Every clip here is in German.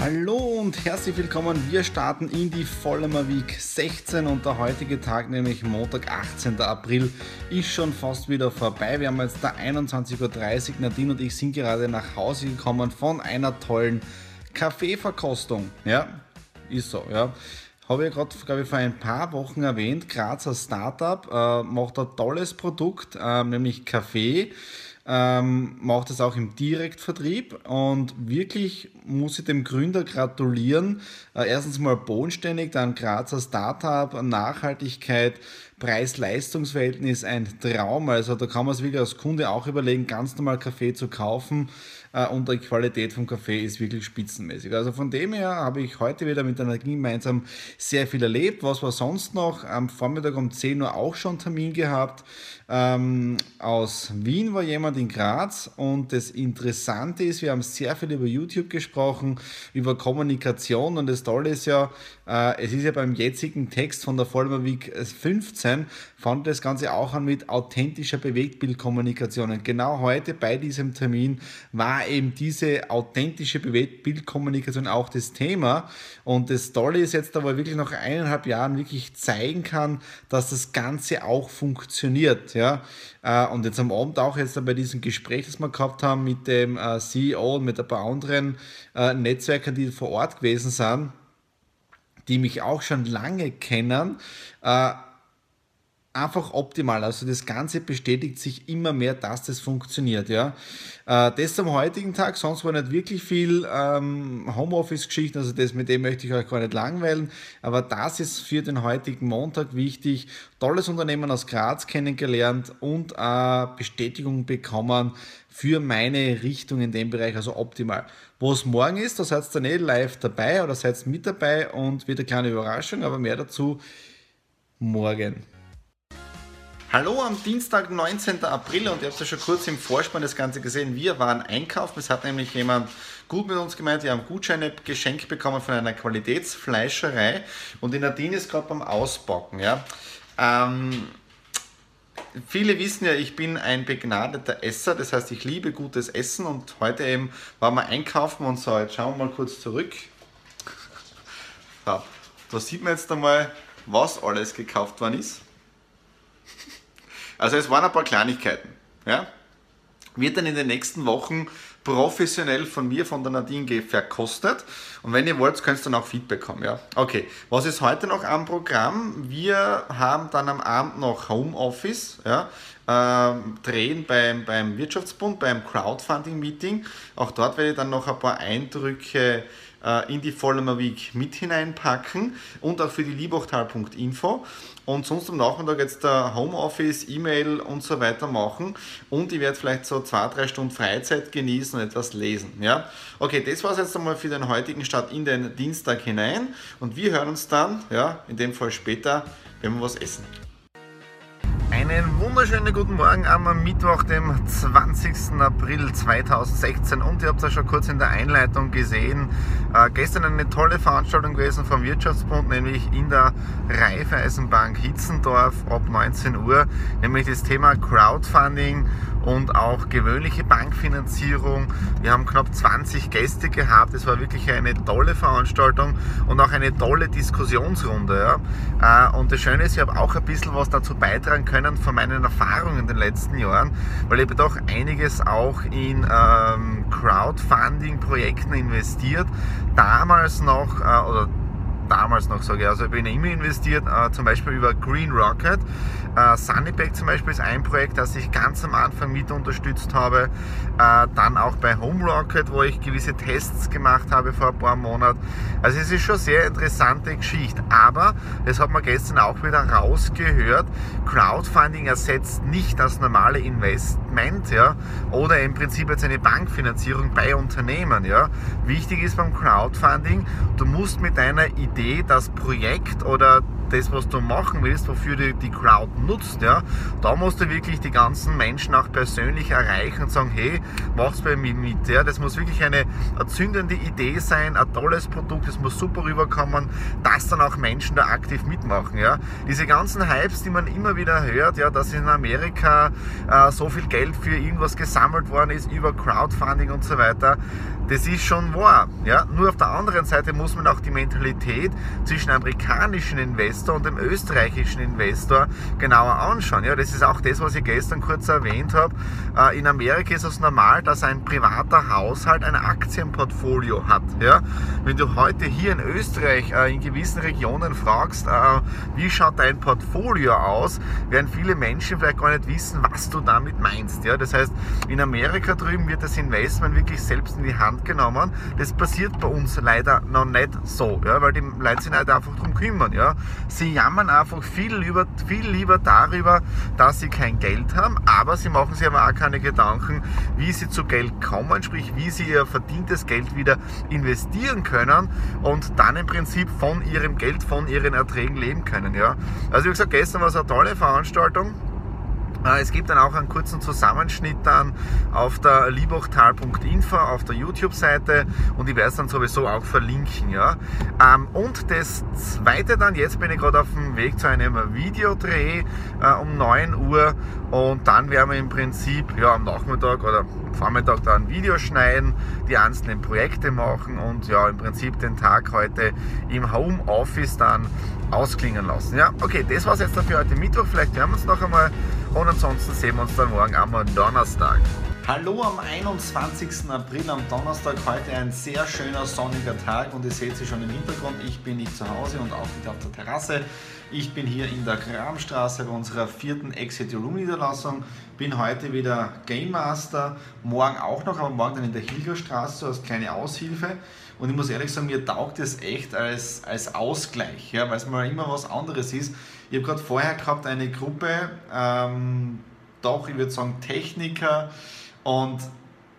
Hallo und herzlich willkommen. Wir starten in die Vollmer Week 16 und der heutige Tag, nämlich Montag, 18. April, ist schon fast wieder vorbei. Wir haben jetzt da 21.30 Uhr. Nadine und ich sind gerade nach Hause gekommen von einer tollen Kaffeeverkostung. Ja, ist so, ja. Habe ich gerade, glaube ich, vor ein paar Wochen erwähnt. Grazer Startup äh, macht ein tolles Produkt, äh, nämlich Kaffee ähm, macht es auch im Direktvertrieb und wirklich muss ich dem Gründer gratulieren. Äh, erstens mal bodenständig, dann Grazer Startup, Nachhaltigkeit, Preis-Leistungs-Verhältnis ein Traum. Also da kann man es wirklich als Kunde auch überlegen, ganz normal Kaffee zu kaufen äh, und die Qualität vom Kaffee ist wirklich spitzenmäßig. Also von dem her habe ich heute wieder mit einer gemeinsam sehr viel erlebt. Was war sonst noch? Am Vormittag um 10 Uhr auch schon Termin gehabt. Ähm, aus Wien war jemand in Graz und das Interessante ist, wir haben sehr viel über YouTube gesprochen, über Kommunikation und das Tolle ist ja, es ist ja beim jetzigen Text von der Vollmer Week 15, fand das Ganze auch an mit authentischer Bewegtbildkommunikation. Und genau heute bei diesem Termin war eben diese authentische Bewegtbildkommunikation auch das Thema. Und das Tolle ist jetzt, da wo wirklich nach eineinhalb Jahren wirklich zeigen kann, dass das Ganze auch funktioniert. Ja? Äh, und jetzt am Abend auch jetzt bei diesem Gespräch, das wir gehabt haben mit dem äh, CEO und mit ein paar anderen äh, Netzwerkern, die vor Ort gewesen sind, die mich auch schon lange kennen, einfach optimal. Also das Ganze bestätigt sich immer mehr, dass das funktioniert. Ja. Äh, das am heutigen Tag, sonst war nicht wirklich viel ähm, Homeoffice-Geschichten, also das mit dem möchte ich euch gar nicht langweilen, aber das ist für den heutigen Montag wichtig. Tolles Unternehmen aus Graz kennengelernt und äh, Bestätigung bekommen für meine Richtung in dem Bereich, also optimal. Wo es morgen ist, da seid ihr dann eh live dabei oder seid mit dabei und wird eine kleine Überraschung, aber mehr dazu morgen. Hallo am Dienstag, 19. April und ihr habt ja schon kurz im Vorspann das Ganze gesehen. Wir waren einkaufen. Es hat nämlich jemand gut mit uns gemeint. Wir haben Gutscheine geschenkt bekommen von einer Qualitätsfleischerei und die Nadine ist gerade beim Ausbacken. Ja. Ähm, viele wissen ja, ich bin ein begnadeter Esser, das heißt, ich liebe gutes Essen und heute eben waren wir einkaufen und so, jetzt schauen wir mal kurz zurück. So, da sieht man jetzt einmal, was alles gekauft worden ist. Also es waren ein paar Kleinigkeiten. Ja? Wird dann in den nächsten Wochen professionell von mir, von der Nadine verkostet. Und wenn ihr wollt, könnt ihr dann auch Feedback haben. Ja? Okay, was ist heute noch am Programm? Wir haben dann am Abend noch Homeoffice. Ja? Ähm, drehen beim, beim Wirtschaftsbund, beim Crowdfunding-Meeting. Auch dort werde ich dann noch ein paar Eindrücke äh, in die Vollmer Week mit hineinpacken und auch für die liebachtal.info. Und sonst am Nachmittag jetzt der Homeoffice, E-Mail und so weiter machen. Und ich werde vielleicht so zwei, drei Stunden Freizeit genießen und etwas lesen. Ja? Okay, das war es jetzt einmal für den heutigen Start in den Dienstag hinein. Und wir hören uns dann, ja, in dem Fall später, wenn wir was essen. Einen wunderschönen guten Morgen am Mittwoch, dem 20. April 2016 und ihr habt es ja schon kurz in der Einleitung gesehen, äh, gestern eine tolle Veranstaltung gewesen vom Wirtschaftsbund, nämlich in der Raiffeisenbank Hitzendorf ab 19 Uhr, nämlich das Thema Crowdfunding und auch gewöhnliche Bankfinanzierung. Wir haben knapp 20 Gäste gehabt. Es war wirklich eine tolle Veranstaltung und auch eine tolle Diskussionsrunde. Ja. Äh, und das Schöne ist, ich habe auch ein bisschen was dazu beitragen können von meinen Erfahrungen in den letzten Jahren, weil ich doch einiges auch in ähm, Crowdfunding-Projekten investiert. Damals noch, äh, oder damals noch sage. Also ich bin immer investiert, äh, zum Beispiel über Green Rocket. Äh, Sunnyback zum Beispiel ist ein Projekt, das ich ganz am Anfang mit unterstützt habe. Äh, dann auch bei Home Rocket, wo ich gewisse Tests gemacht habe vor ein paar Monaten. Also es ist schon sehr interessante Geschichte. Aber, das hat man gestern auch wieder rausgehört, Crowdfunding ersetzt nicht das normale Investment ja, oder im Prinzip jetzt eine Bankfinanzierung bei Unternehmen. Ja. Wichtig ist beim Crowdfunding, du musst mit deiner Idee das Projekt oder das, was du machen willst, wofür du die Crowd nutzt, ja, da musst du wirklich die ganzen Menschen auch persönlich erreichen und sagen, hey, mach's bei mir mit. Ja. Das muss wirklich eine erzündende Idee sein, ein tolles Produkt, es muss super rüberkommen, dass dann auch Menschen da aktiv mitmachen. Ja. Diese ganzen Hypes, die man immer wieder hört, ja, dass in Amerika äh, so viel Geld für irgendwas gesammelt worden ist über Crowdfunding und so weiter, das ist schon wahr. Ja. Nur auf der anderen Seite muss man auch die Mentalität zwischen amerikanischen Investor und dem österreichischen Investor genauer anschauen. Ja, das ist auch das, was ich gestern kurz erwähnt habe. Äh, in Amerika ist es normal, dass ein privater Haushalt ein Aktienportfolio hat. Ja? Wenn du heute hier in Österreich äh, in gewissen Regionen fragst, äh, wie schaut dein Portfolio aus, werden viele Menschen vielleicht gar nicht wissen, was du damit meinst. Ja? Das heißt, in Amerika drüben wird das Investment wirklich selbst in die Hand genommen. Das passiert bei uns leider noch nicht so, ja? weil die Leute sich nicht einfach darum kümmern. Ja? Sie jammern einfach viel, lieber, viel lieber darüber, dass sie kein Geld haben, aber sie machen sich aber auch keine Gedanken, wie sie zu Geld kommen, sprich wie sie ihr verdientes Geld wieder investieren können und dann im Prinzip von ihrem Geld, von ihren Erträgen leben können. Ja? Also wie gesagt, gestern war es eine tolle Veranstaltung. Äh, es gibt dann auch einen kurzen Zusammenschnitt dann auf der liebachtal.info auf der YouTube-Seite und ich werde es dann sowieso auch verlinken. Ja. Ähm, und das zweite dann, jetzt bin ich gerade auf dem Weg zu einem Videodreh äh, um 9 Uhr und dann werden wir im Prinzip ja, am Nachmittag oder Vormittag dann ein Video schneiden, die einzelnen Projekte machen und ja im Prinzip den Tag heute im Homeoffice dann ausklingen lassen. Ja, okay, das war es jetzt dann für heute Mittwoch. Vielleicht hören wir uns noch einmal und ansonsten sehen wir uns dann morgen am Donnerstag. Hallo am 21. April, am Donnerstag, heute ein sehr schöner sonniger Tag und ihr seht sie schon im Hintergrund, ich bin nicht zu Hause und auch nicht auf der Terrasse. Ich bin hier in der Kramstraße bei unserer vierten Exit Room Niederlassung, bin heute wieder Game Master, morgen auch noch, aber morgen dann in der Hilgerstraße als kleine Aushilfe und ich muss ehrlich sagen, mir taugt es echt als, als Ausgleich, ja, weil es mal immer was anderes ist. Ich habe gerade vorher gehabt eine Gruppe, ähm, doch, ich würde sagen Techniker, und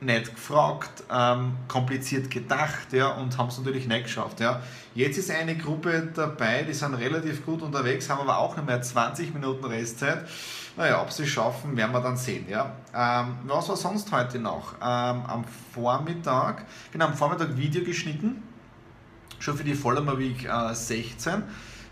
nicht gefragt, ähm, kompliziert gedacht ja, und haben es natürlich nicht geschafft. Ja. Jetzt ist eine Gruppe dabei, die sind relativ gut unterwegs, haben aber auch noch mehr 20 Minuten Restzeit. Naja, ob sie es schaffen, werden wir dann sehen. Ja. Ähm, was war sonst heute noch? Ähm, am Vormittag, genau, am Vormittag Video geschnitten, schon für die Follower Week äh, 16,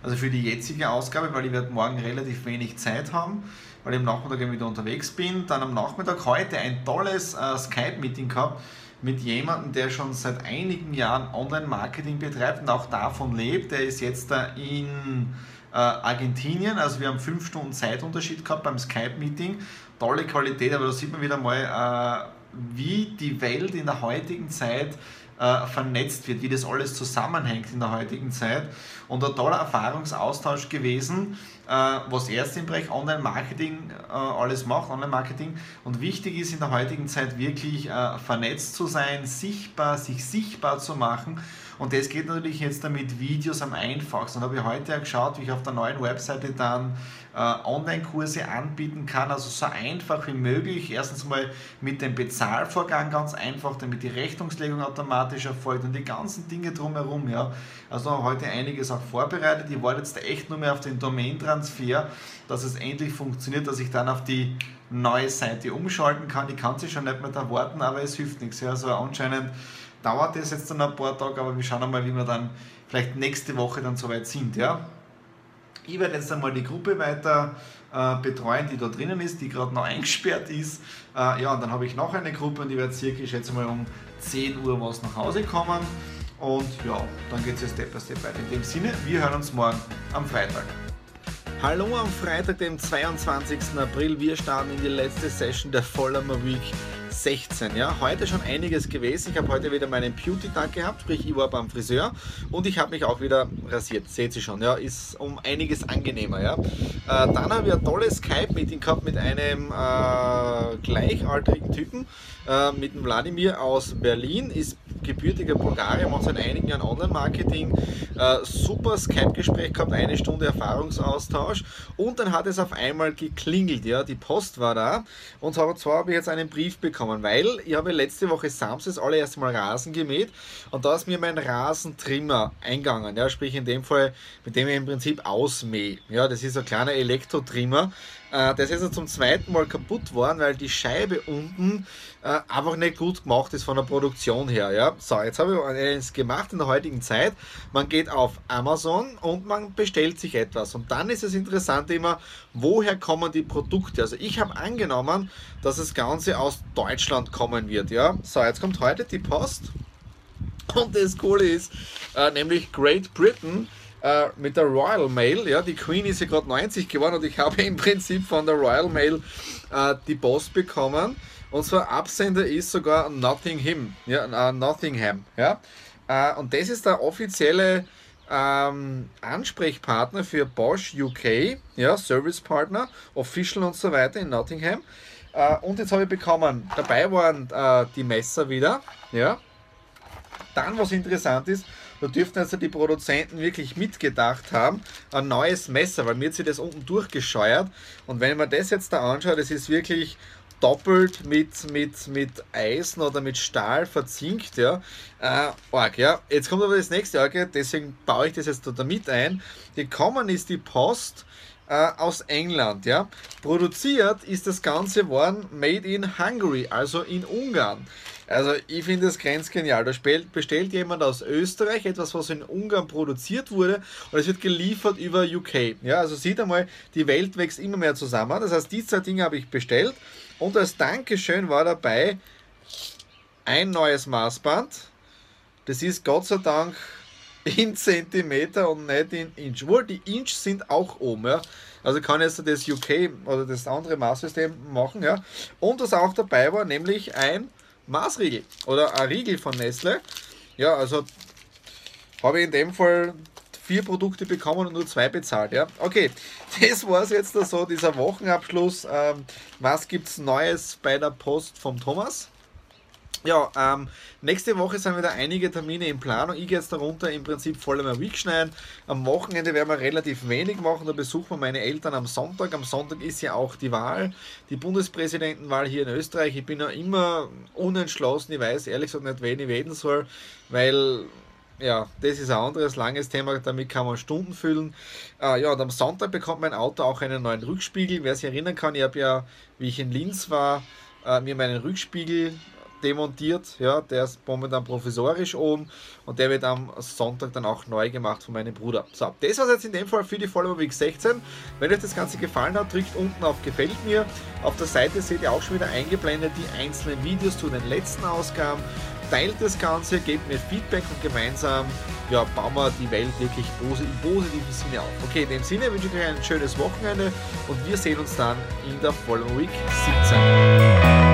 also für die jetzige Ausgabe, weil ich werde morgen relativ wenig Zeit haben weil ich am Nachmittag wieder unterwegs bin. Dann am Nachmittag heute ein tolles äh, Skype-Meeting gehabt mit jemandem, der schon seit einigen Jahren Online-Marketing betreibt und auch davon lebt. Der ist jetzt da in äh, Argentinien, also wir haben fünf Stunden Zeitunterschied gehabt beim Skype-Meeting. Tolle Qualität, aber da sieht man wieder mal, äh, wie die Welt in der heutigen Zeit äh, vernetzt wird, wie das alles zusammenhängt in der heutigen Zeit. Und ein toller Erfahrungsaustausch gewesen, äh, was er jetzt im Bereich Online-Marketing äh, alles macht, Online-Marketing. Und wichtig ist in der heutigen Zeit wirklich vernetzt zu sein, sichtbar, sich sichtbar zu machen. Und das geht natürlich jetzt damit Videos am einfachsten. Und habe ich heute ja geschaut, wie ich auf der neuen Webseite dann Online-Kurse anbieten kann, also so einfach wie möglich. Erstens mal mit dem Bezahlvorgang ganz einfach, damit die Rechnungslegung automatisch erfolgt und die ganzen Dinge drumherum. Ja. Also heute einiges auch vorbereitet. Ich warte jetzt echt nur mehr auf den Domain-Transfer, dass es endlich funktioniert, dass ich dann auf die neue Seite umschalten kann. Ich kann sie schon nicht mehr da warten, aber es hilft nichts. Ja. Also anscheinend dauert das jetzt dann ein paar Tage, aber wir schauen einmal, wie wir dann vielleicht nächste Woche dann soweit sind. Ja. Ich werde jetzt einmal die Gruppe weiter äh, betreuen, die da drinnen ist, die gerade noch eingesperrt ist. Äh, ja, und dann habe ich noch eine Gruppe und die wird circa, ich schätze mal, um 10 Uhr was nach Hause kommen. Und ja, dann geht es jetzt Step by Step weiter. In dem Sinne, wir hören uns morgen am Freitag. Hallo am Freitag, dem 22. April. Wir starten in die letzte Session der Vollhammer Week 16. Ja, heute schon einiges gewesen. Ich habe heute wieder meinen Beauty-Tag gehabt, sprich ich war beim Friseur und ich habe mich auch wieder rasiert. Seht ihr schon, ja, ist um einiges angenehmer. Ja. Äh, dann habe ich ein tolles Skype-Meeting gehabt mit einem äh, gleichaltrigen Typen, äh, mit dem Wladimir aus Berlin, ist gebürtiger Bulgarier, macht seit einigen Jahren Online-Marketing. Äh, super Skype-Gespräch gehabt, eine Stunde Erfahrungsaustausch und dann hat es auf einmal geklingelt. Ja, die Post war da und zwar habe ich jetzt einen Brief bekommen, weil ich habe letzte Woche Samstag das allererste Mal Rasen gemäht und da ist mir mein Rasentrimmer eingegangen. Ja, sprich in dem Fall, mit dem ich im Prinzip ausmähe. Ja, das ist ein kleiner Elektrotrimmer. Äh, das ist ja zum zweiten Mal kaputt worden, weil die Scheibe unten äh, einfach nicht gut gemacht ist von der Produktion her. Ja? So, jetzt habe ich eines gemacht in der heutigen Zeit. Man geht auf Amazon und man bestellt sich etwas. Und dann ist es interessant immer, woher kommen die Produkte. Also ich habe angenommen, dass das Ganze aus Deutschland kommen wird. Ja? So, jetzt kommt heute die Post. Und das Coole ist, äh, nämlich Great Britain äh, mit der Royal Mail. Ja, die Queen ist ja gerade 90 geworden und ich habe im Prinzip von der Royal Mail äh, die Post bekommen. Und zwar Absender ist sogar Nottingham. Ja, äh, Nottingham. Ja. Äh, und das ist der offizielle ähm, Ansprechpartner für Bosch UK, ja, Service Partner, Official und so weiter in Nottingham. Äh, und jetzt habe ich bekommen, dabei waren äh, die Messer wieder, ja. Dann, was interessant ist, da dürften also die Produzenten wirklich mitgedacht haben, ein neues Messer, weil mir hat sich das unten durchgescheuert. Und wenn man das jetzt da anschaut, das ist wirklich doppelt mit, mit, mit Eisen oder mit Stahl verzinkt, ja. Äh, arg, ja. Jetzt kommt aber das nächste Arg, deswegen baue ich das jetzt da mit ein. Gekommen ist die Post äh, aus England, ja. Produziert ist das Ganze worden made in Hungary, also in Ungarn. Also ich finde das grenzgenial. Da bestellt jemand aus Österreich etwas, was in Ungarn produziert wurde und es wird geliefert über UK. Ja, also sieht einmal, die Welt wächst immer mehr zusammen. Das heißt, die zwei Dinge habe ich bestellt und als Dankeschön war dabei ein neues Maßband. Das ist Gott sei Dank in Zentimeter und nicht in Inch. Wohl, die Inch sind auch oben, ja. Also kann jetzt das UK oder das andere Maßsystem machen, ja. Und was auch dabei war, nämlich ein Maßriegel oder ein Riegel von Nestle. Ja, also habe ich in dem Fall vier Produkte bekommen und nur zwei bezahlt. Ja, okay, das war es jetzt so, dieser Wochenabschluss. Ähm, was gibt es Neues bei der Post vom Thomas? Ja, ähm, nächste Woche sind wieder einige Termine in Planung. Ich gehe jetzt darunter im Prinzip voll einmal Week schneiden. Am Wochenende werden wir relativ wenig machen. Da besuchen wir meine Eltern am Sonntag. Am Sonntag ist ja auch die Wahl, die Bundespräsidentenwahl hier in Österreich. Ich bin ja immer unentschlossen. Ich weiß ehrlich gesagt nicht, wen ich wählen soll, weil ja, das ist ein anderes langes Thema, damit kann man Stunden füllen. Äh, ja, und am Sonntag bekommt mein Auto auch einen neuen Rückspiegel. Wer sich erinnern kann, ich habe ja, wie ich in Linz war, äh, mir meinen Rückspiegel demontiert. Ja, der ist momentan provisorisch oben und der wird am Sonntag dann auch neu gemacht von meinem Bruder. So, das war es jetzt in dem Fall für die Follower Week 16. Wenn euch das Ganze gefallen hat, drückt unten auf Gefällt mir. Auf der Seite seht ihr auch schon wieder eingeblendet die einzelnen Videos zu den letzten Ausgaben. Teilt das Ganze, gebt mir Feedback und gemeinsam ja, bauen wir die Welt wirklich im positiven Sinne auf. Okay, in dem Sinne wünsche ich euch ein schönes Wochenende und wir sehen uns dann in der Follower Week 17.